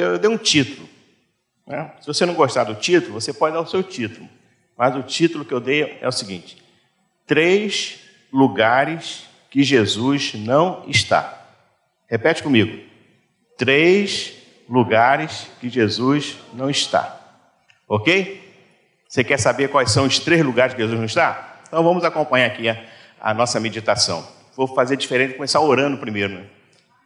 eu dei um título. Né? Se você não gostar do título, você pode dar o seu título. Mas o título que eu dei é o seguinte: Três lugares que Jesus não está. Repete comigo. Três lugares que Jesus não está. Ok? Você quer saber quais são os três lugares que Jesus não está? Então vamos acompanhar aqui a, a nossa meditação. Vou fazer diferente, começar orando primeiro. Né?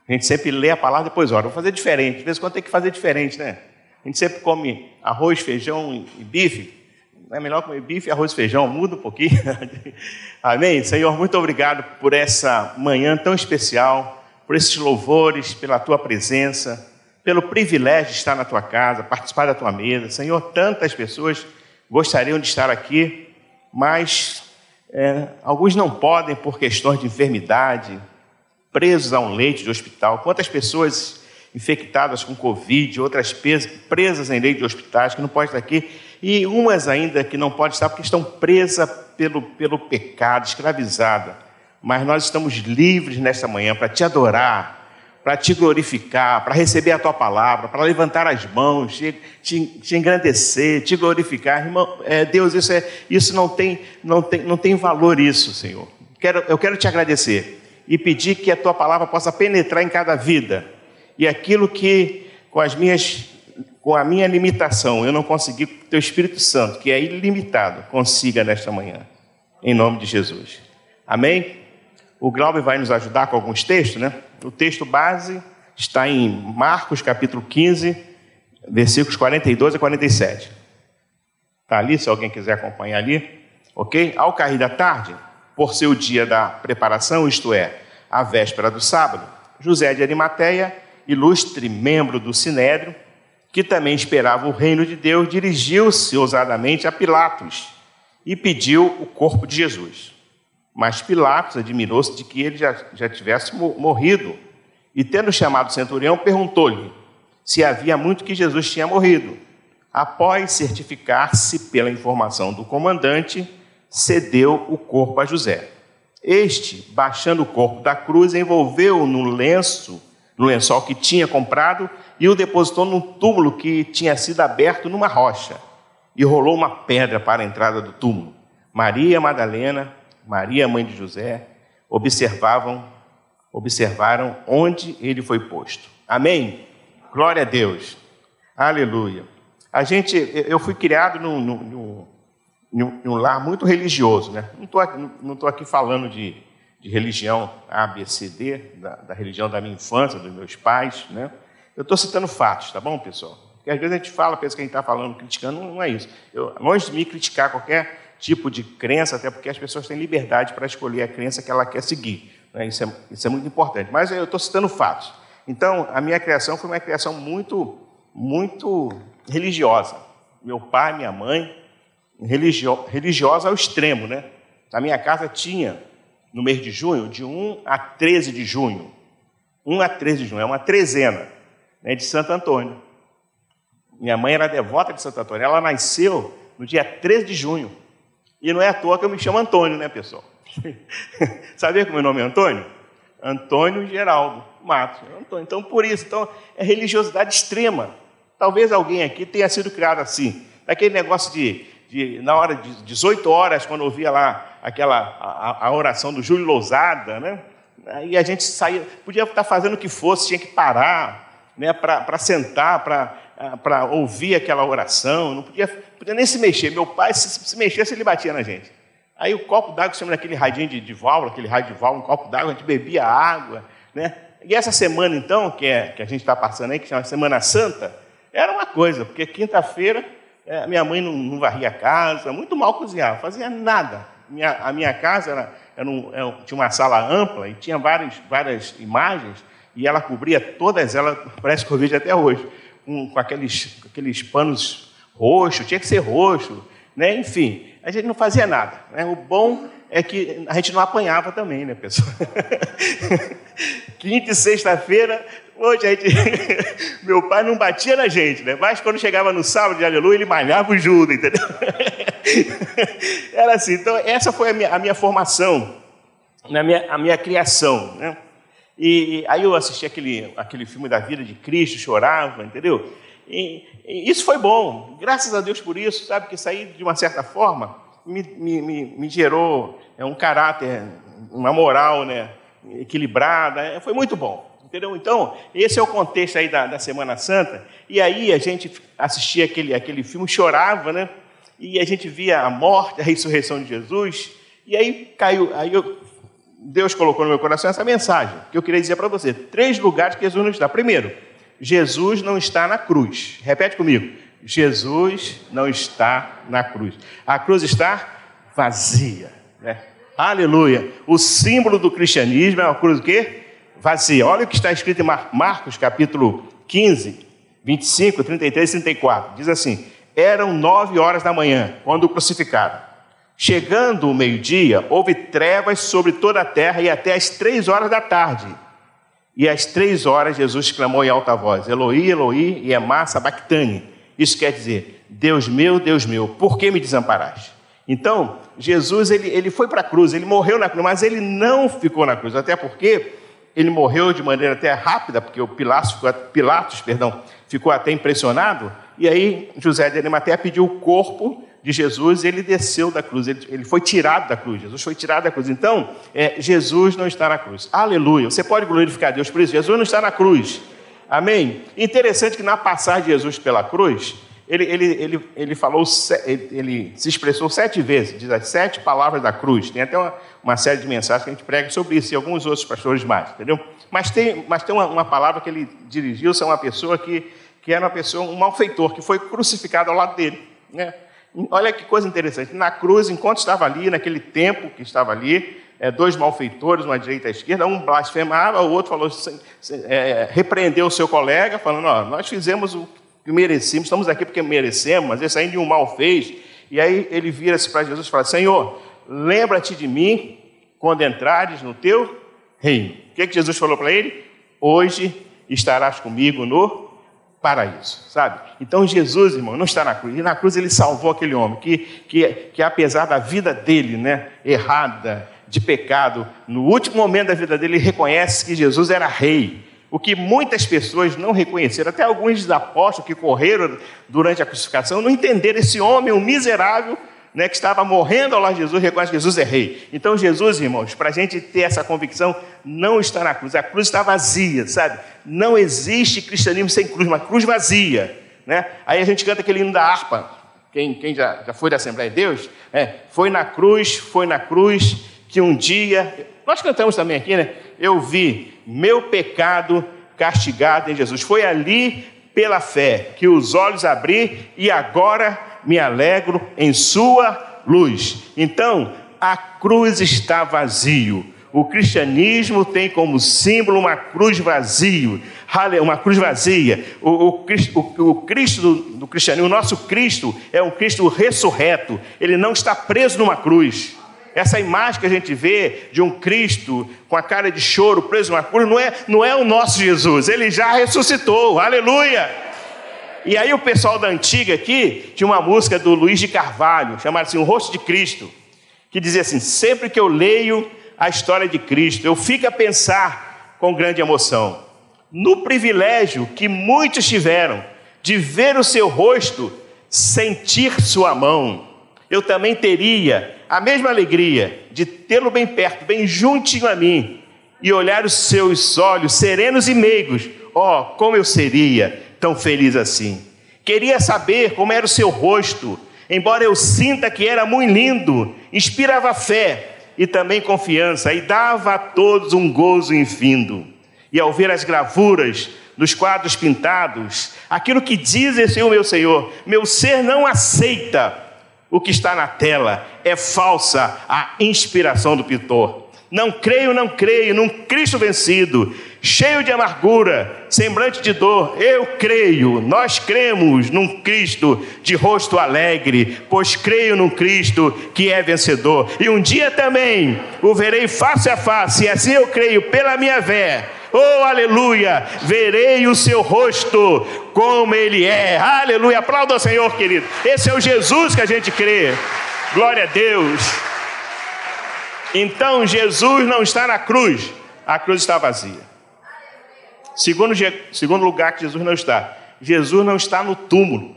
A gente sempre lê a palavra depois ora. Vou fazer diferente. De vez em quando tem que fazer diferente, né? A gente sempre come arroz, feijão e bife. É melhor comer bife, arroz e feijão, muda um pouquinho. Amém? Senhor, muito obrigado por essa manhã tão especial, por esses louvores, pela tua presença, pelo privilégio de estar na tua casa, participar da tua mesa. Senhor, tantas pessoas gostariam de estar aqui, mas é, alguns não podem por questões de enfermidade, presos a um leite de hospital. Quantas pessoas infectadas com Covid, outras presas em leite de hospitais que não podem estar aqui, e umas ainda que não podem estar porque estão presas pelo, pelo pecado, escravizadas. Mas nós estamos livres nesta manhã para te adorar, para te glorificar, para receber a tua palavra, para levantar as mãos, te, te, te engrandecer, te glorificar. Irmão, é, Deus, isso, é, isso não, tem, não, tem, não tem valor, isso, Senhor. Quero, eu quero te agradecer e pedir que a tua palavra possa penetrar em cada vida. E aquilo que, com as minhas com a minha limitação, eu não consegui, teu Espírito Santo, que é ilimitado, consiga nesta manhã. Em nome de Jesus. Amém? O Glauber vai nos ajudar com alguns textos, né? O texto base está em Marcos capítulo 15, versículos 42 a 47. Está ali, se alguém quiser acompanhar ali. Ok? Ao cair da tarde, por ser o dia da preparação, isto é, a véspera do sábado, José de Arimateia, ilustre membro do Sinédrio, que também esperava o reino de Deus, dirigiu-se ousadamente a Pilatos e pediu o corpo de Jesus. Mas Pilatos admirou-se de que ele já, já tivesse morrido. E, tendo chamado o centurião, perguntou-lhe se havia muito que Jesus tinha morrido. Após certificar-se pela informação do comandante, cedeu o corpo a José. Este, baixando o corpo da cruz, envolveu-o no lenço, no lençol que tinha comprado, e o depositou num túmulo que tinha sido aberto numa rocha, e rolou uma pedra para a entrada do túmulo. Maria Madalena Maria, mãe de José, observavam, observaram onde ele foi posto. Amém? Glória a Deus. Aleluia. A gente, eu fui criado num, num, num, num lar muito religioso, né? Não estou não tô aqui falando de, de religião A, B, C, D, da, da religião da minha infância, dos meus pais, né? Eu estou citando fatos, tá bom, pessoal? Porque às vezes a gente fala, pensa que a gente está falando, criticando, não é isso. Eu, longe de me criticar qualquer tipo de crença, até porque as pessoas têm liberdade para escolher a crença que ela quer seguir. Né? Isso, é, isso é muito importante. Mas eu estou citando fatos. Então, a minha criação foi uma criação muito, muito religiosa. Meu pai, minha mãe, religio, religiosa ao extremo, né? Na minha casa tinha, no mês de junho, de 1 a 13 de junho. 1 a 13 de junho, é uma trezena né, de Santo Antônio. Minha mãe era devota de Santo Antônio. Ela nasceu no dia 13 de junho. E não é à toa que eu me chamo Antônio, né, pessoal? Sabia que o meu nome é Antônio? Antônio Geraldo Matos. Antônio. Então, por isso, então, é religiosidade extrema. Talvez alguém aqui tenha sido criado assim. Daquele negócio de, de na hora de 18 horas, quando ouvia lá aquela a, a oração do Júlio Lousada, né? Aí a gente saía, podia estar fazendo o que fosse, tinha que parar, né, para sentar, para ouvir aquela oração, não podia, podia nem se mexer. Meu pai, se, se mexesse, ele batia na gente. Aí o copo d'água, chama daquele radinho de, de válvula, aquele rádio de válvula, um copo d'água, a gente bebia água. Né? E essa semana, então, que, é, que a gente está passando aí, que chama Semana Santa, era uma coisa, porque quinta-feira é, minha mãe não, não, varria a casa, muito mal cozinhava, fazia nada. Minha, a minha casa era, era um, era, tinha uma sala ampla e tinha várias, várias imagens, e ela cobria todas elas, parece que eu vejo até hoje com, com aqueles, aqueles panos roxos, tinha que ser roxo, né? enfim, a gente não fazia nada. Né? O bom é que a gente não apanhava também, né, pessoal? Quinta e sexta-feira, hoje gente... meu pai não batia na gente, né? Mas quando chegava no sábado de aleluia, ele malhava o Judas, entendeu? Era assim. Então, essa foi a minha, a minha formação, a minha, a minha criação, né? E, e aí eu assisti aquele, aquele filme da vida de Cristo, chorava, entendeu? E, e isso foi bom, graças a Deus por isso, sabe? Que sair de uma certa forma me, me, me, me gerou é, um caráter, uma moral né, equilibrada, é, foi muito bom. Entendeu? Então, esse é o contexto aí da, da Semana Santa. E aí a gente assistia aquele, aquele filme, chorava, né? E a gente via a morte, a ressurreição de Jesus. E aí caiu, aí eu, Deus colocou no meu coração essa mensagem que eu queria dizer para você. Três lugares que Jesus não está. Primeiro, Jesus não está na cruz. Repete comigo. Jesus não está na cruz. A cruz está vazia. Né? Aleluia. O símbolo do cristianismo é uma cruz o quê? Vazia. Olha o que está escrito em Marcos, capítulo 15, 25, 33 e 34. Diz assim: Eram nove horas da manhã, quando o crucificaram. Chegando o meio-dia, houve trevas sobre toda a terra e até as três horas da tarde. E às três horas Jesus clamou em alta voz: Eloi, Eloi, e Emá sabactane. Isso quer dizer: Deus meu, Deus meu, por que me desamparaste? Então, Jesus ele, ele foi para a cruz, ele morreu na cruz, mas ele não ficou na cruz, até porque ele morreu de maneira até rápida, porque o Pilatos, Pilatos perdão, ficou até impressionado, e aí José de Arimateia pediu o corpo de Jesus, ele desceu da cruz, ele, ele, foi tirado da cruz, Jesus foi tirado da cruz. Então, é, Jesus não está na cruz. Aleluia. Você pode glorificar Deus por isso. Jesus não está na cruz. Amém? Interessante que na passagem de Jesus pela cruz, ele, ele, ele, ele falou, ele, se expressou sete vezes, diz as sete palavras da cruz. Tem até uma, uma, série de mensagens que a gente prega sobre isso e alguns outros pastores mais, entendeu? Mas tem, mas tem uma, uma palavra que ele dirigiu-se a uma pessoa que, que era uma pessoa, um malfeitor, que foi crucificado ao lado dele. Né? Olha que coisa interessante. Na cruz, enquanto estava ali, naquele tempo que estava ali, é, dois malfeitores, uma direita e a esquerda, um blasfemava, o outro falou, é, repreendeu o seu colega, falando: ó, nós fizemos o que merecemos, estamos aqui porque merecemos, mas esse ainda um mal fez. E aí ele vira-se para Jesus e fala: Senhor, lembra-te de mim quando entrares no teu reino. O que, é que Jesus falou para ele? Hoje estarás comigo no paraíso, sabe? Então Jesus, irmão, não está na cruz. E na cruz ele salvou aquele homem que, que, que apesar da vida dele, né, errada, de pecado, no último momento da vida dele, ele reconhece que Jesus era rei. O que muitas pessoas não reconheceram, até alguns apóstolos que correram durante a crucificação, não entenderam esse homem, um miserável, né, que estava morrendo ao lado de Jesus, reconhece que Jesus é rei. Então, Jesus, irmãos, para a gente ter essa convicção, não está na cruz. A cruz está vazia, sabe? Não existe cristianismo sem cruz, uma cruz vazia. Né? Aí a gente canta aquele hino da harpa. Quem, quem já, já foi da Assembleia de Deus, é, foi na cruz, foi na cruz que um dia. Nós cantamos também aqui, né? Eu vi meu pecado castigado em Jesus. Foi ali pela fé que os olhos abri e agora me alegro em sua luz. Então, a cruz está vazio. O cristianismo tem como símbolo uma cruz vazio, uma cruz vazia. O, o, o, o Cristo do, do cristianismo, o nosso Cristo é um Cristo ressurreto. Ele não está preso numa cruz. Essa imagem que a gente vê de um Cristo com a cara de choro preso numa cruz não é, não é o nosso Jesus, ele já ressuscitou, aleluia! E aí o pessoal da antiga aqui tinha uma música do Luiz de Carvalho, chamada assim, O Rosto de Cristo, que dizia assim: sempre que eu leio a história de Cristo, eu fico a pensar com grande emoção no privilégio que muitos tiveram de ver o seu rosto, sentir sua mão. Eu também teria a mesma alegria de tê-lo bem perto, bem juntinho a mim, e olhar os seus olhos serenos e meigos. Oh, como eu seria tão feliz assim. Queria saber como era o seu rosto, embora eu sinta que era muito lindo, inspirava fé e também confiança, e dava a todos um gozo infindo. E ao ver as gravuras dos quadros pintados, aquilo que diz esse o meu Senhor, meu ser não aceita o que está na tela, é falsa a inspiração do pintor. Não creio, não creio num Cristo vencido, cheio de amargura, semblante de dor. Eu creio, nós cremos num Cristo de rosto alegre, pois creio num Cristo que é vencedor. E um dia também o verei face a face, e assim eu creio pela minha fé. Oh, aleluia! Verei o seu rosto como ele é. Aleluia! Aplauda o Senhor, querido. Esse é o Jesus que a gente crê. Glória a Deus. Então Jesus não está na cruz. a cruz está vazia. Segundo, segundo lugar que Jesus não está, Jesus não está no túmulo.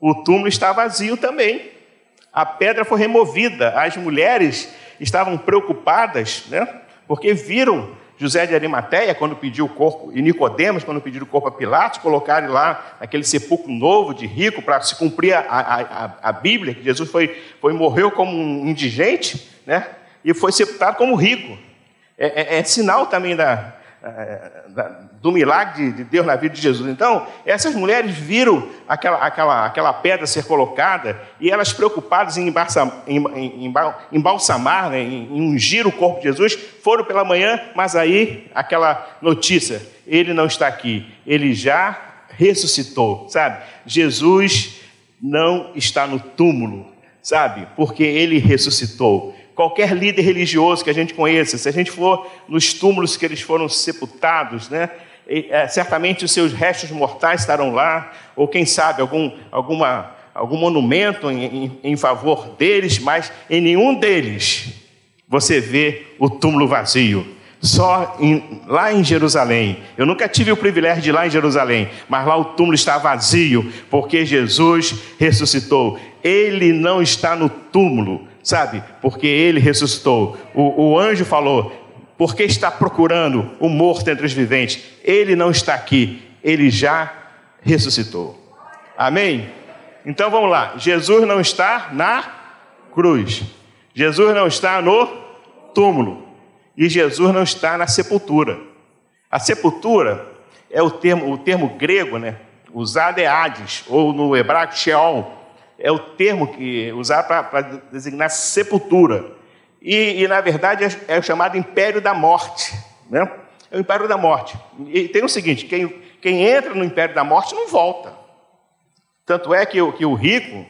O túmulo está vazio também. A pedra foi removida. As mulheres estavam preocupadas, né? Porque viram José de Arimateia, quando pediu o corpo, e Nicodemos, quando pediu o corpo a Pilatos, colocaram lá aquele sepulcro novo de rico para se cumprir a, a, a, a, Bíblia, que Jesus foi, foi morreu como um indigente, né? E foi sepultado como rico. É, é, é sinal também da, do milagre de Deus na vida de Jesus. Então, essas mulheres viram aquela, aquela, aquela pedra ser colocada e elas preocupadas em, embalsamar, né, em ungir o corpo de Jesus, foram pela manhã, mas aí aquela notícia, ele não está aqui, ele já ressuscitou, sabe? Jesus não está no túmulo, sabe? Porque ele ressuscitou qualquer líder religioso que a gente conheça, se a gente for nos túmulos que eles foram sepultados, né, é, certamente os seus restos mortais estarão lá, ou quem sabe algum, alguma, algum monumento em, em, em favor deles, mas em nenhum deles você vê o túmulo vazio. Só em, lá em Jerusalém. Eu nunca tive o privilégio de ir lá em Jerusalém, mas lá o túmulo está vazio, porque Jesus ressuscitou. Ele não está no túmulo, sabe? Porque ele ressuscitou. O, o anjo falou: porque está procurando o morto entre os viventes? Ele não está aqui, ele já ressuscitou. Amém? Então vamos lá. Jesus não está na cruz. Jesus não está no túmulo. E Jesus não está na sepultura. A sepultura é o termo, o termo grego, né? Usado é Hades, ou no hebraico Sheol é o termo que usar para designar sepultura. E, e, na verdade, é, é, o chamado império da morte. Né? É o império da morte. E tem o seguinte: quem, quem entra no império da morte não volta. Tanto é que, que o rico,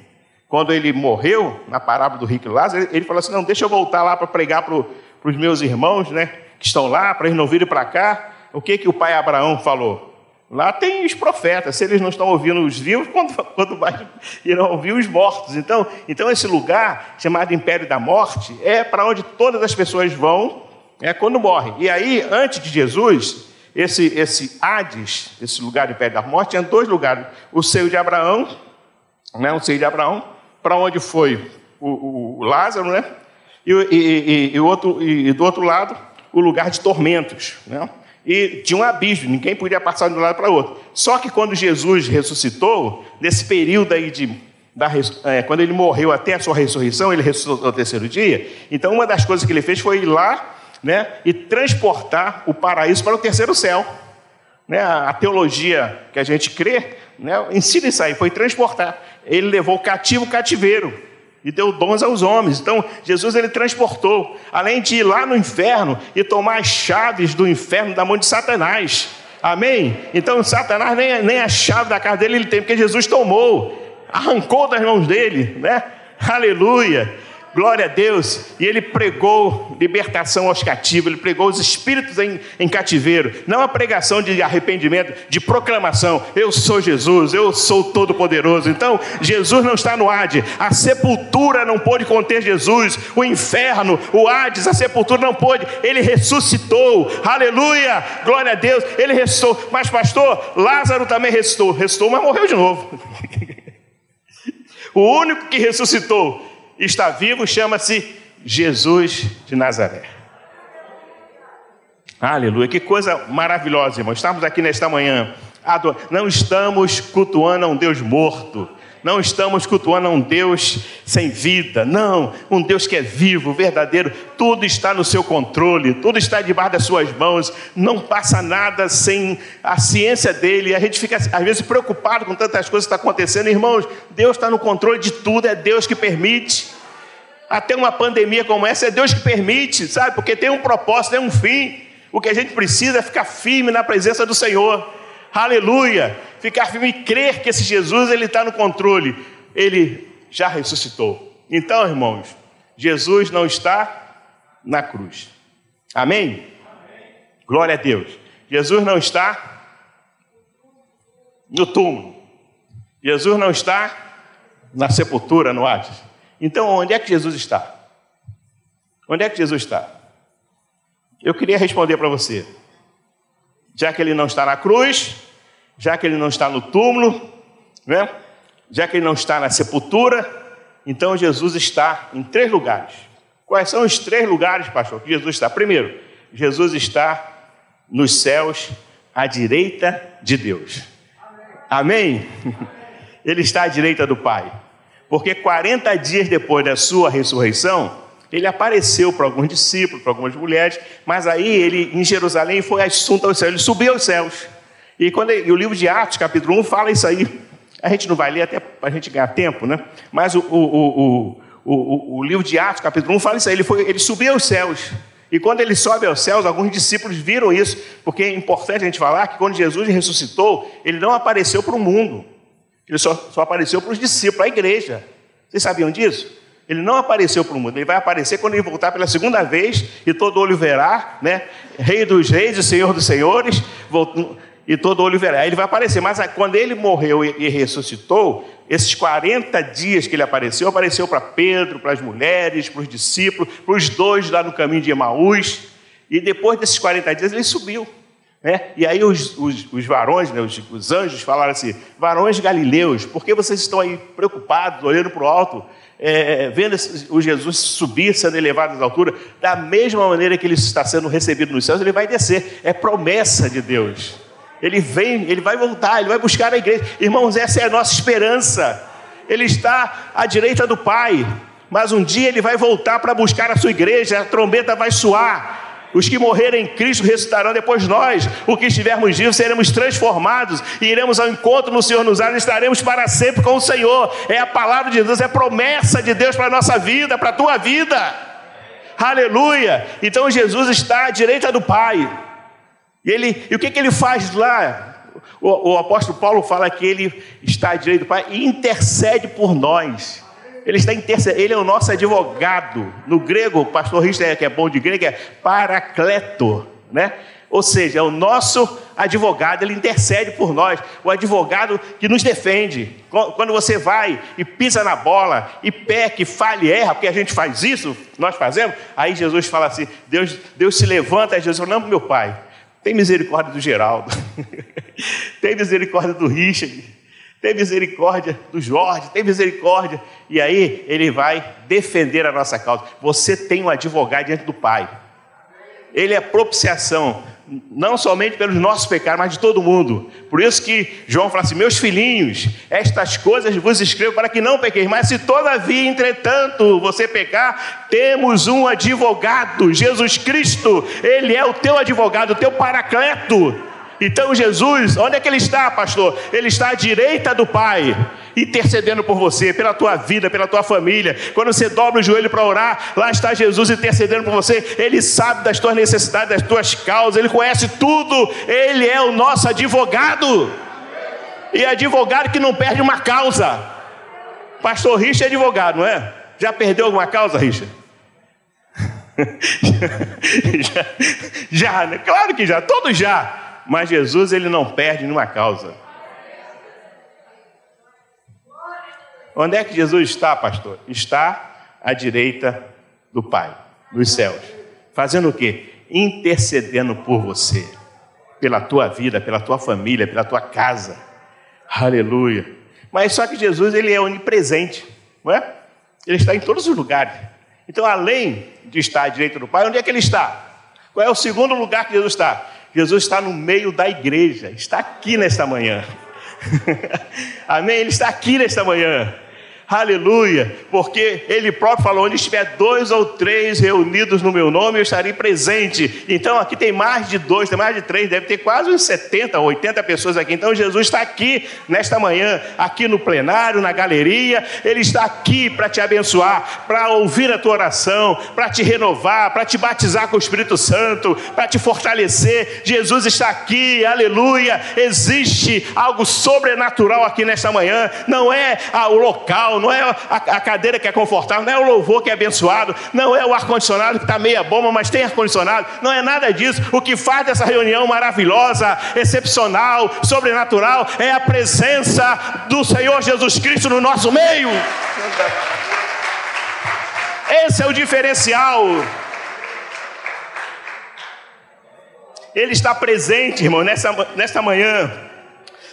quando ele morreu, na parábola do rico Lázaro, ele, ele falou assim: não, deixa eu voltar lá para pregar para os meus irmãos né, que estão lá, para eles não virem para cá. O que, que o pai Abraão falou? Lá tem os profetas, se eles não estão ouvindo os vivos, quando, quando mais irão ouvir os mortos. Então, então, esse lugar, chamado Império da Morte, é para onde todas as pessoas vão é, quando morrem. E aí, antes de Jesus, esse, esse Hades, esse lugar do Império da Morte, tinha dois lugares: o seio de Abraão, né, o seio de Abraão, para onde foi o, o, Lázaro, né? E, e, e, e, outro, e do outro lado, o lugar de tormentos, né? E tinha um abismo, ninguém podia passar de um lado para o outro. Só que quando Jesus ressuscitou, nesse período aí de, da, é, quando ele morreu até a sua ressurreição, ele ressuscitou no terceiro dia, então uma das coisas que ele fez foi ir lá né, e transportar o paraíso para o terceiro céu. Né, a, teologia que a gente crê né, ensina isso aí, foi transportar. Ele levou cativo cativeiro e deu dons aos homens. Então, Jesus ele transportou, além de ir lá no inferno e tomar as chaves do inferno da mão de Satanás. Amém? Então, Satanás nem, nem a chave da casa dele ele tem, porque Jesus tomou, arrancou das mãos dele, né? Aleluia. Glória a Deus. E ele pregou libertação aos cativos, ele pregou os espíritos em, em cativeiro. Não a pregação de arrependimento, de proclamação. Eu sou Jesus, eu sou todo-poderoso. Então, Jesus não está no Hades. A sepultura não pôde conter Jesus. O inferno, o Hades, a sepultura não pôde. Ele ressuscitou. Aleluia. Glória a Deus. Ele ressuscitou. Mas, pastor, Lázaro também ressuscitou. Ressuscitou, mas morreu de novo. o único que ressuscitou está vivo, chama-se Jesus de Nazaré. Aleluia, que coisa maravilhosa, irmão. Estamos aqui nesta manhã, não estamos cultuando a um Deus morto, não estamos cultuando a um Deus sem vida, não, um Deus que é vivo, verdadeiro, tudo está no seu controle, tudo está debaixo das suas mãos, não passa nada sem a ciência dele, a gente fica às vezes preocupado com tantas coisas que estão acontecendo, irmãos, Deus está no controle de tudo, é Deus que permite. Até uma pandemia como essa, é Deus que permite, sabe? Porque tem um propósito, tem um fim. O que a gente precisa é ficar firme na presença do Senhor. Aleluia! Ficar firme e crer que esse Jesus ele está no controle. Ele já ressuscitou. Então, irmãos, Jesus não está na cruz. Amém? Glória a Deus. Jesus não está no túmulo. Jesus não está na sepultura, no Hades. Então, onde é que Jesus está? Onde é que Jesus está? Eu queria responder para você. Já que ele não está na cruz, já que ele não está no túmulo, né? já que ele não está na sepultura, então Jesus está em três lugares. Quais são os três lugares, pastor, que Jesus está? Primeiro, Jesus está nos céus à direita de Deus. Amém? Ele está à direita do Pai. Porque 40 dias depois da sua ressurreição, ele apareceu para alguns discípulos, para algumas mulheres, mas aí ele, em Jerusalém, foi assunto ao céu, ele subiu aos céus. E quando ele, o livro de Atos, capítulo 1, fala isso aí. A gente não vai ler até para a gente ganhar tempo, né? Mas o, o, o, o, livro de Atos, capítulo 1, fala isso aí. Ele, foi, ele subiu aos céus. E quando ele sobe aos céus, alguns discípulos viram isso, porque é importante a gente falar que quando Jesus ressuscitou, ele não apareceu para o mundo, ele só, só apareceu para os discípulos, a igreja. Vocês sabiam disso? Ele não apareceu para o mundo, ele vai aparecer quando ele voltar pela segunda vez e todo olho verá, né? Rei dos reis e Senhor dos senhores, e todo olho verá. Ele vai aparecer, mas quando ele morreu e ressuscitou, esses 40 dias que ele apareceu, apareceu para Pedro, para as mulheres, para os discípulos, para os dois lá no caminho de Emaús. E depois desses 40 dias ele subiu. Né? E aí os, os, os varões, né, os, os, anjos falaram assim: varões galileus, por que vocês estão aí preocupados, olhando para o alto, é, vendo o Jesus subir, sendo elevado às alturas? Da mesma maneira que ele está sendo recebido nos céus, ele vai descer. É promessa de Deus. Ele vem, ele vai voltar, ele vai buscar a igreja. Irmãos, essa é a nossa esperança. Ele está à direita do Pai, mas um dia ele vai voltar para buscar a sua igreja, a trombeta vai soar. Os que morrerem em Cristo ressuscitarão depois nós, o que estivermos vivos, seremos transformados e iremos ao encontro no Senhor nos ares, estaremos para sempre com o Senhor. É a palavra de Deus, é a promessa de Deus para a nossa vida, para a tua vida. Aleluia! Então Jesus está à direita do Pai. E, ele, e o que, que ele faz lá? O, o, apóstolo Paulo fala que ele está à direita do Pai e intercede por nós. Ele está intercedendo, ele é o nosso advogado. No grego, o pastor Richter, que é bom de grego, é paracleto, né? Ou seja, é o nosso advogado, ele intercede por nós, o advogado que nos defende. Quando você vai e pisa na bola, e peca, e falha e erra, porque a gente faz isso, nós fazemos, aí Jesus fala assim: Deus, Deus se levanta, Jesus fala, não, meu pai, tem misericórdia do Geraldo. tem misericórdia do Richard. Tem misericórdia do Jorge. Tem misericórdia. E aí ele vai defender a nossa causa. Você tem um advogado diante do Pai. Ele é propiciação não somente pelos nossos pecados, mas de todo mundo. Por isso que João fala assim: Meus filhinhos, estas coisas vos escrevo para que não pequeis, mas se todavia, entretanto, você pecar, temos um advogado, Jesus Cristo, Ele é o teu advogado, o teu paracleto. Então Jesus, onde é que ele está, pastor? Ele está à direita do Pai intercedendo por você, pela tua vida, pela tua família. Quando você dobra o joelho para orar, lá está Jesus intercedendo por você. Ele sabe das tuas necessidades, das tuas causas, ele conhece tudo. Ele é o nosso advogado. E advogado que não perde uma causa. Pastor Richard é advogado, não é? Já perdeu alguma causa, Richard? já, já né? claro que já, todos já. Mas Jesus ele não perde nenhuma causa. Onde é que Jesus está, pastor? Está à direita do Pai, nos céus. Fazendo o quê? Intercedendo por você, pela tua vida, pela tua família, pela tua casa. Aleluia. Mas só que Jesus, ele é onipresente, não é? Ele está em todos os lugares. Então, além de estar à direita do Pai, onde é que ele está? Qual é o segundo lugar que Jesus está? Jesus está no meio da igreja, está aqui nesta manhã. Amém? Ele está aqui nesta manhã aleluia, porque ele próprio falou: onde estiver dois ou três reunidos no meu nome, eu estarei presente. Então aqui tem mais de dois, tem mais de três, deve ter quase uns 70, 80 pessoas aqui. Então Jesus está aqui nesta manhã, aqui no plenário, na galeria, ele está aqui para te abençoar, para ouvir a tua oração, para te renovar, para te batizar com o Espírito Santo, para te fortalecer. Jesus está aqui, aleluia. Existe algo sobrenatural aqui nesta manhã, não é o local, não, é a cadeira que é confortável, não é o louvor que é abençoado, não é o ar-condicionado que está meia bomba, mas tem ar-condicionado, não é nada disso. O que faz dessa reunião maravilhosa, excepcional, sobrenatural, é a presença do Senhor Jesus Cristo no nosso meio. Esse é o diferencial. Ele está presente, irmão, nessa, nessa manhã,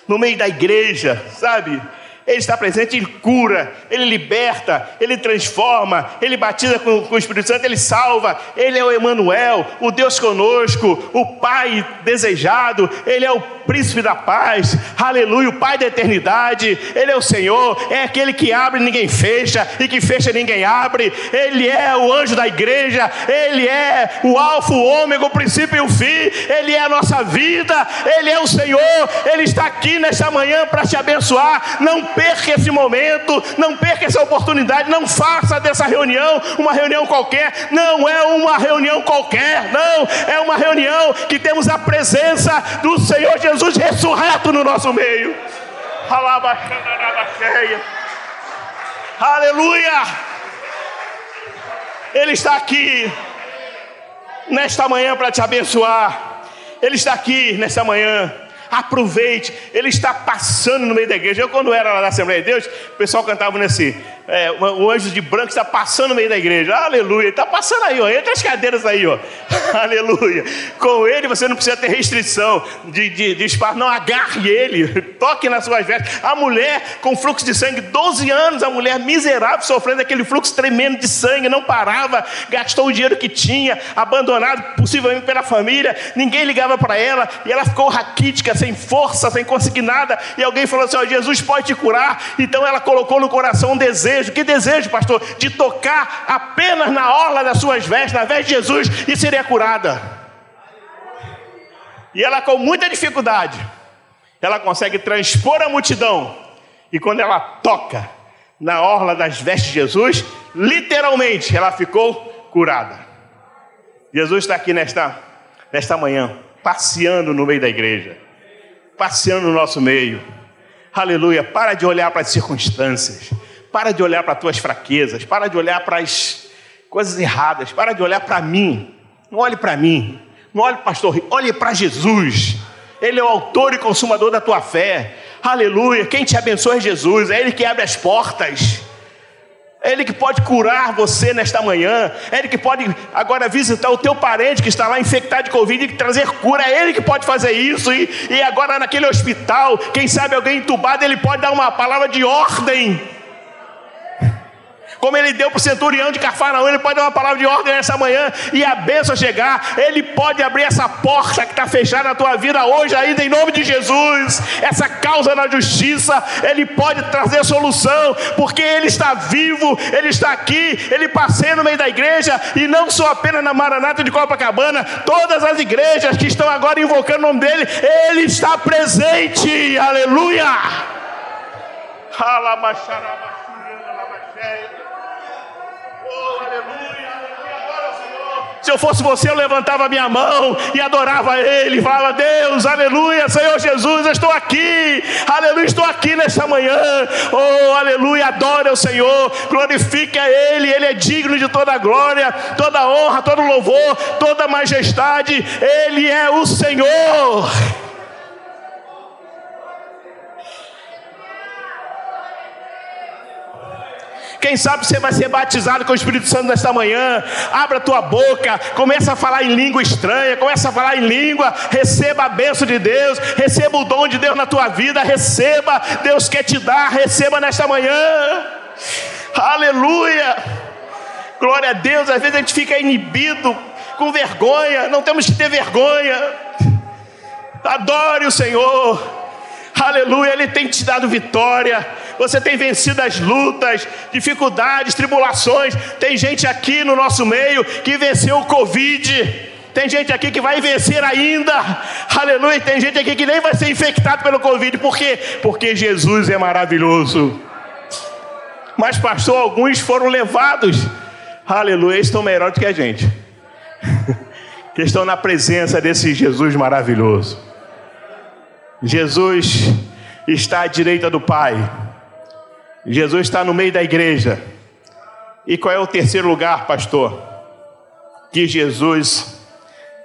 no meio da igreja, sabe? Ele está presente, Ele cura, Ele liberta, Ele transforma, Ele batiza com, com, o Espírito Santo, Ele salva, Ele é o Emanuel, o Deus conosco, o Pai desejado, Ele é o príncipe da paz, aleluia, o Pai da eternidade, Ele é o Senhor, é aquele que abre e ninguém fecha, e que fecha e ninguém abre, Ele é o anjo da igreja, Ele é o alfa, o ômega, o princípio e o fim, Ele é a nossa vida, Ele é o Senhor, Ele está aqui nesta manhã para te abençoar, não perca esse momento, não perca essa oportunidade, não faça dessa reunião uma reunião qualquer. Não é uma reunião qualquer, não. É uma reunião que temos a presença do Senhor Jesus ressurreto no nosso meio. Aleluia! Ele está aqui nesta manhã para te abençoar. Ele está aqui nesta manhã aproveite, ele está passando no meio da igreja. Eu, quando era lá na Assembleia de Deus, o pessoal cantava nesse: é, o anjo de branco está passando no meio da igreja. Aleluia. Está passando aí, ó. Entre as cadeiras aí, ó. Aleluia. Com ele você não precisa ter restrição de, de, de espaço. Não, agarre ele. Toque nas suas vestes. A mulher com fluxo de sangue, 12 anos, a mulher miserável, sofrendo aquele fluxo tremendo de sangue, não parava, gastou o dinheiro que tinha, abandonado possivelmente pela família, ninguém ligava para ela, e ela ficou raquítica, sem força, sem conseguir nada. E alguém falou assim: ó, Jesus pode te curar. Então ela colocou no coração um desejo desejo, que desejo, pastor, de tocar apenas na orla das suas vestes, na veste de Jesus, e seria curada. E ela, com muita dificuldade, ela consegue transpor a multidão, e quando ela toca na orla das vestes de Jesus, literalmente ela ficou curada. Jesus está aqui nesta, nesta manhã, passeando no meio da igreja, passeando no nosso meio aleluia, para de olhar para as circunstâncias, para de olhar para as tuas fraquezas, para de olhar para as coisas erradas, para de olhar para mim. Não olhe para mim, não olhe para o pastor, olhe para Jesus. Ele é o autor e consumador da tua fé. Aleluia. Quem te abençoa é Jesus, é Ele que abre as portas. É Ele que pode curar você nesta manhã. É Ele que pode agora visitar o teu parente que está lá infectado de Covid e trazer cura. É Ele que pode fazer isso. E, e agora naquele hospital, quem sabe alguém entubado, Ele pode dar uma palavra de ordem. Como ele deu para o centurião de Cafarnaum, ele pode dar uma palavra de ordem nessa manhã e a bênção chegar. Ele pode abrir essa porta que está fechada na tua vida hoje, ainda em nome de Jesus. Essa causa na justiça, ele pode trazer solução, porque ele está vivo, ele está aqui, ele passeia no meio da igreja e não só apenas na Maranata de Copacabana, todas as igrejas que estão agora invocando o nome dele, ele está presente. Aleluia! Halabacharabachuriana, Se eu fosse você, eu levantava minha mão e adorava Ele, falava: Deus, aleluia, Senhor Jesus, eu estou aqui, aleluia, estou aqui nessa manhã, oh, aleluia, adore o Senhor, glorifique a Ele, Ele é digno de toda glória, toda honra, todo louvor, toda majestade, Ele é o Senhor. Quem sabe você vai ser batizado com o Espírito Santo nesta manhã. Abra tua boca, começa a falar em língua estranha, começa a falar em língua, receba a bênção de Deus, receba o dom de Deus na tua vida, receba, Deus quer te dar, receba nesta manhã. Aleluia! Glória a Deus, às vezes a gente fica inibido, com vergonha, não temos que ter vergonha. Adore o Senhor. Aleluia, Ele tem te dado vitória. Você tem vencido as lutas, dificuldades, tribulações. Tem gente aqui no nosso meio que venceu o Covid. Tem gente aqui que vai vencer ainda. Aleluia. Tem gente aqui que nem vai ser infectado pelo Covid. Por quê? Porque Jesus é maravilhoso. Mas, pastor, alguns foram levados. Aleluia. Estão melhor do que a gente. que estão na presença desse Jesus maravilhoso. Jesus está à direita do Pai. Jesus está no meio da igreja. E qual é o terceiro lugar, pastor? Que Jesus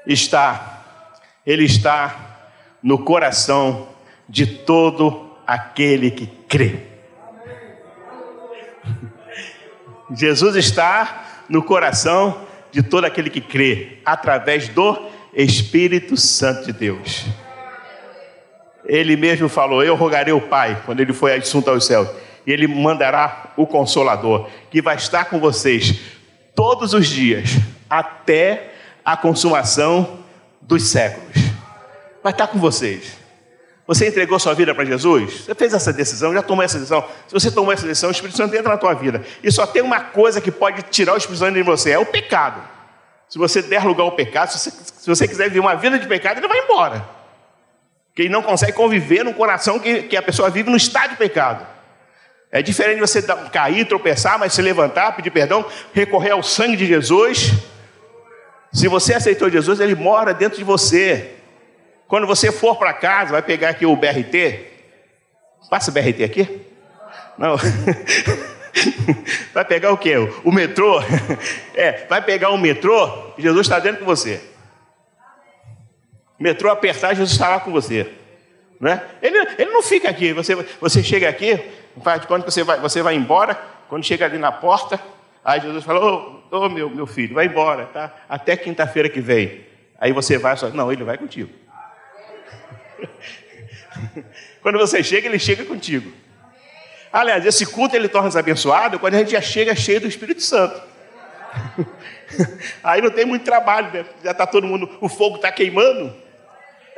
está. Ele está no coração de todo aquele que crê. Jesus está no coração de todo aquele que crê, através do Espírito Santo de Deus. Ele mesmo falou: Eu rogarei o Pai, quando ele foi assunto aos céus, e ele mandará o Consolador, que vai estar com vocês todos os dias, até a consumação dos séculos. Vai estar com vocês. Você entregou sua vida para Jesus? Você fez essa decisão, já tomou essa decisão? Se você tomou essa decisão, o Espírito Santo entra na tua vida. E só tem uma coisa que pode tirar o Espírito Santo de você: é o pecado. Se você der lugar ao pecado, se você, se você quiser viver uma vida de pecado, ele vai embora. Porque ele não consegue conviver num coração que, que a pessoa vive no estado de pecado. É diferente de você cair, tropeçar, mas se levantar, pedir perdão, recorrer ao sangue de Jesus. Se você aceitou Jesus, ele mora dentro de você. Quando você for para casa, vai pegar aqui o BRT. Passa o BRT aqui? Não. Vai pegar o quê? O metrô? É, vai pegar o metrô, Jesus está dentro com você. Metrô apertar, Jesus estará com você. Né? Ele, ele não fica aqui, você, você chega aqui, faz de conta que você vai, você vai embora, quando chega ali na porta, aí Jesus fala, ô oh, oh, meu, meu filho, vai embora, tá? Até quinta-feira que vem. Aí você vai, só, não, ele vai contigo. quando você chega, ele chega contigo. Aliás, esse culto ele torna-se abençoado quando a gente já chega cheio do Espírito Santo. Aí não tem muito trabalho, né? já está todo mundo, o fogo está queimando.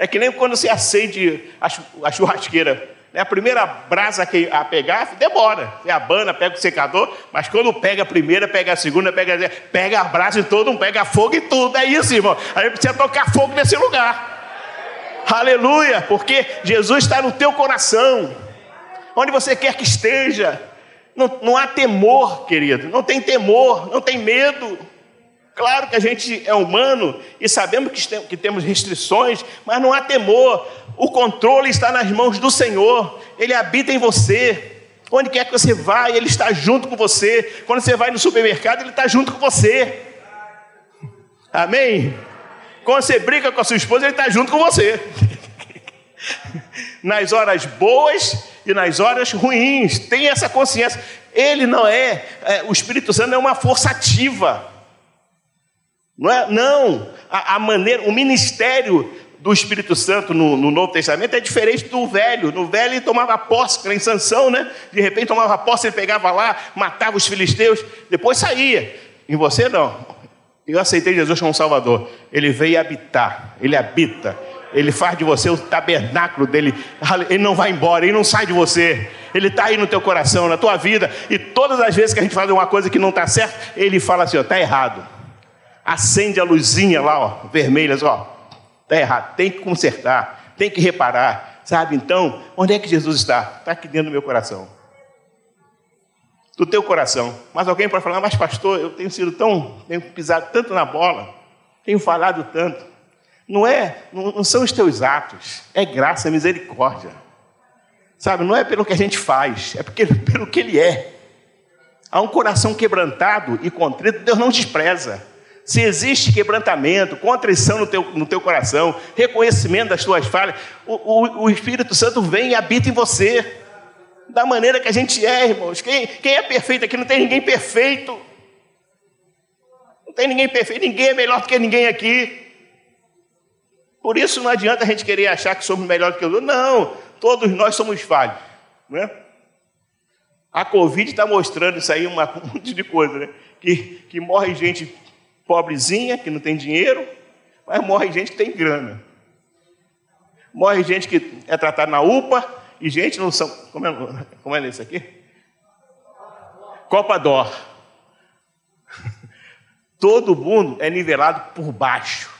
É que nem quando você acende a churrasqueira. Né? A primeira brasa a pegar demora. Você abana, pega o secador, mas quando pega a primeira, pega a segunda, pega a, pega a brasa e todo, pega fogo e tudo. É isso, irmão. Aí precisa tocar fogo nesse lugar. Aleluia, porque Jesus está no teu coração onde você quer que esteja. Não, não há temor, querido, não tem temor, não tem medo. Claro que a gente é humano e sabemos que, temos restrições, mas não há temor. O controle está nas mãos do Senhor, Ele habita em você. Onde quer que você vá, Ele está junto com você. Quando você vai no supermercado, Ele está junto com você. Amém? Quando você briga com a sua esposa, Ele está junto com você. Nas horas boas e nas horas ruins. Tem essa consciência. Ele não é, é o Espírito Santo é uma força ativa. Não é? Não. A, a maneira, o ministério do Espírito Santo no, no, Novo Testamento é diferente do velho. No velho ele tomava posse, em Sansão, né? De repente tomava posse, ele pegava lá, matava os filisteus, depois saía. Em você não. Eu aceitei Jesus como Salvador. Ele veio habitar, ele habita. Ele faz de você o tabernáculo dele. Ele não vai embora, ele não sai de você. Ele está aí no teu coração, na tua vida. E todas as vezes que a gente faz uma coisa que não está certa, ele fala assim: está errado. Acende a luzinha lá, ó, vermelhas, ó. Está errado. Tem que consertar, tem que reparar. Sabe então, onde é que Jesus está? Está aqui dentro do meu coração. Do teu coração. Mas alguém pode falar, mas pastor, eu tenho sido tão, tenho pisado tanto na bola, tenho falado tanto. Não é, não, são os teus atos, é graça, é misericórdia. Sabe, não é pelo que a gente faz, é porque, pelo que ele é. Há um coração quebrantado e contrito, Deus não despreza. Se existe quebrantamento, contrição no teu, no teu coração, reconhecimento das tuas falhas, o, o, o Espírito Santo vem e habita em você. Da maneira que a gente é, irmãos. Quem, quem é perfeito aqui? Não tem ninguém perfeito. Não tem ninguém perfeito, ninguém é melhor do que ninguém aqui. Por isso não adianta a gente querer achar que somos melhores que os outros. Não, todos nós somos falhos. Né? A Covid está mostrando isso aí, uma, um monte de coisa, né? Que, que morre gente pobrezinha, que não tem dinheiro, mas morre gente que tem grana. Morre gente que é tratada na UPA e gente não são. Como é, como é isso aqui? Copa Dor. Todo mundo é nivelado por baixo.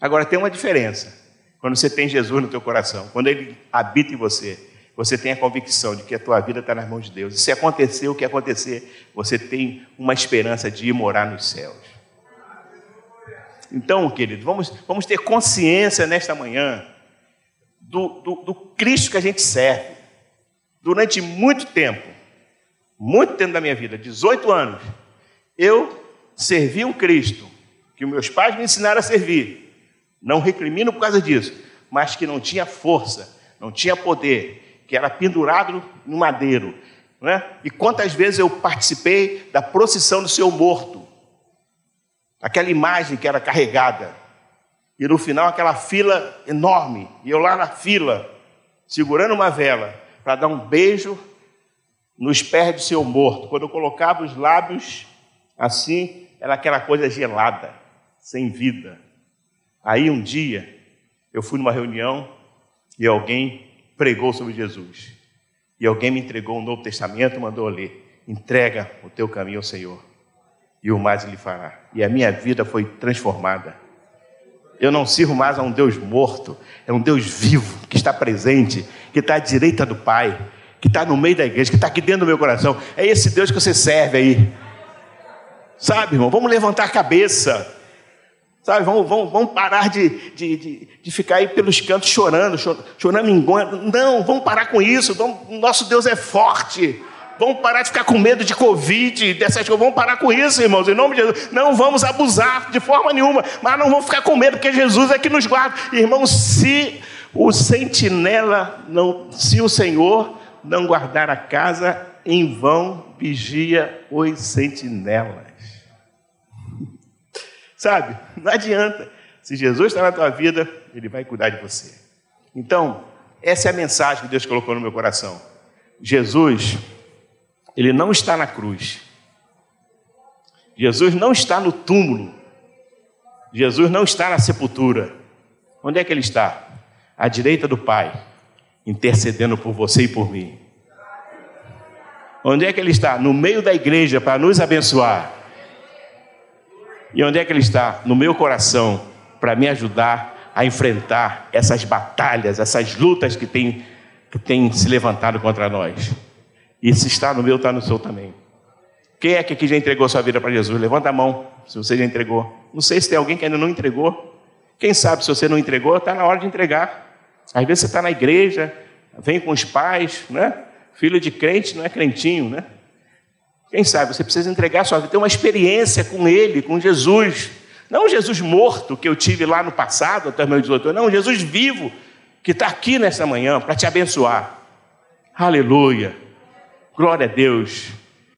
Agora tem uma diferença. Quando você tem Jesus no teu coração, quando Ele habita em você, você tem a convicção de que a tua vida está nas mãos de Deus. E se acontecer o que acontecer, você tem uma esperança de ir morar nos céus. Então, querido, vamos, vamos ter consciência nesta manhã do, do, do Cristo que a gente serve. Durante muito tempo, muito tempo da minha vida, 18 anos, eu servi um Cristo que meus pais me ensinaram a servir não recrimino por causa disso, mas que não tinha força, não tinha poder, que era pendurado no madeiro. Né? E quantas vezes eu participei da procissão do seu morto? aquela imagem que era carregada. E no final, aquela fila enorme. E eu lá na fila, segurando uma vela, para dar um beijo nos pés do seu morto. Quando eu colocava os lábios assim, era aquela coisa gelada, sem vida. Aí um dia, eu fui numa reunião e alguém pregou sobre Jesus. E alguém me entregou um Novo Testamento, mandou ler: entrega o teu caminho ao Senhor, e o mais ele fará. E a minha vida foi transformada. Eu não sirvo mais a um Deus morto, é um Deus vivo, que está presente, que está à direita do Pai, que está no meio da igreja, que está aqui dentro do meu coração. É esse Deus que você serve aí. Sabe, irmão? Vamos levantar a cabeça. Sabe, vamos, vamos parar de, de, de, de, ficar aí pelos cantos chorando, chorando Não, vamos parar com isso. Vamos, nosso Deus é forte. Vamos parar de ficar com medo de Covid, dessas coisas. Vamos parar com isso, irmãos, em nome de Jesus. Não vamos abusar de forma nenhuma, mas não vamos ficar com medo, porque Jesus é que nos guarda. Irmãos, se o sentinela, não, se o Senhor não guardar a casa, em vão vigia os sentinelas. Sabe? Não adianta. Se Jesus está na tua vida, Ele vai cuidar de você. Então, essa é a mensagem que Deus colocou no meu coração. Jesus, Ele não está na cruz. Jesus não está no túmulo. Jesus não está na sepultura. Onde é que Ele está? À direita do Pai, intercedendo por você e por mim. Onde é que Ele está? No meio da igreja para nos abençoar. E onde é que Ele está? No meu coração, para me ajudar a enfrentar essas batalhas, essas lutas que têm que tem se levantado contra nós. E se está no meu, está no seu também. Quem é que aqui já entregou sua vida para Jesus? Levanta a mão se você já entregou. Não sei se tem alguém que ainda não entregou. Quem sabe se você não entregou, está na hora de entregar. Às vezes você está na igreja, vem com os pais, né? Filho de crente não é crentinho, né? Quem sabe você precisa entregar sua vida, ter uma experiência com Ele, com Jesus. Não Jesus morto que eu tive lá no passado, até meus 18 anos, não, Jesus vivo, que está aqui nessa manhã para te abençoar. Aleluia. Glória a Deus.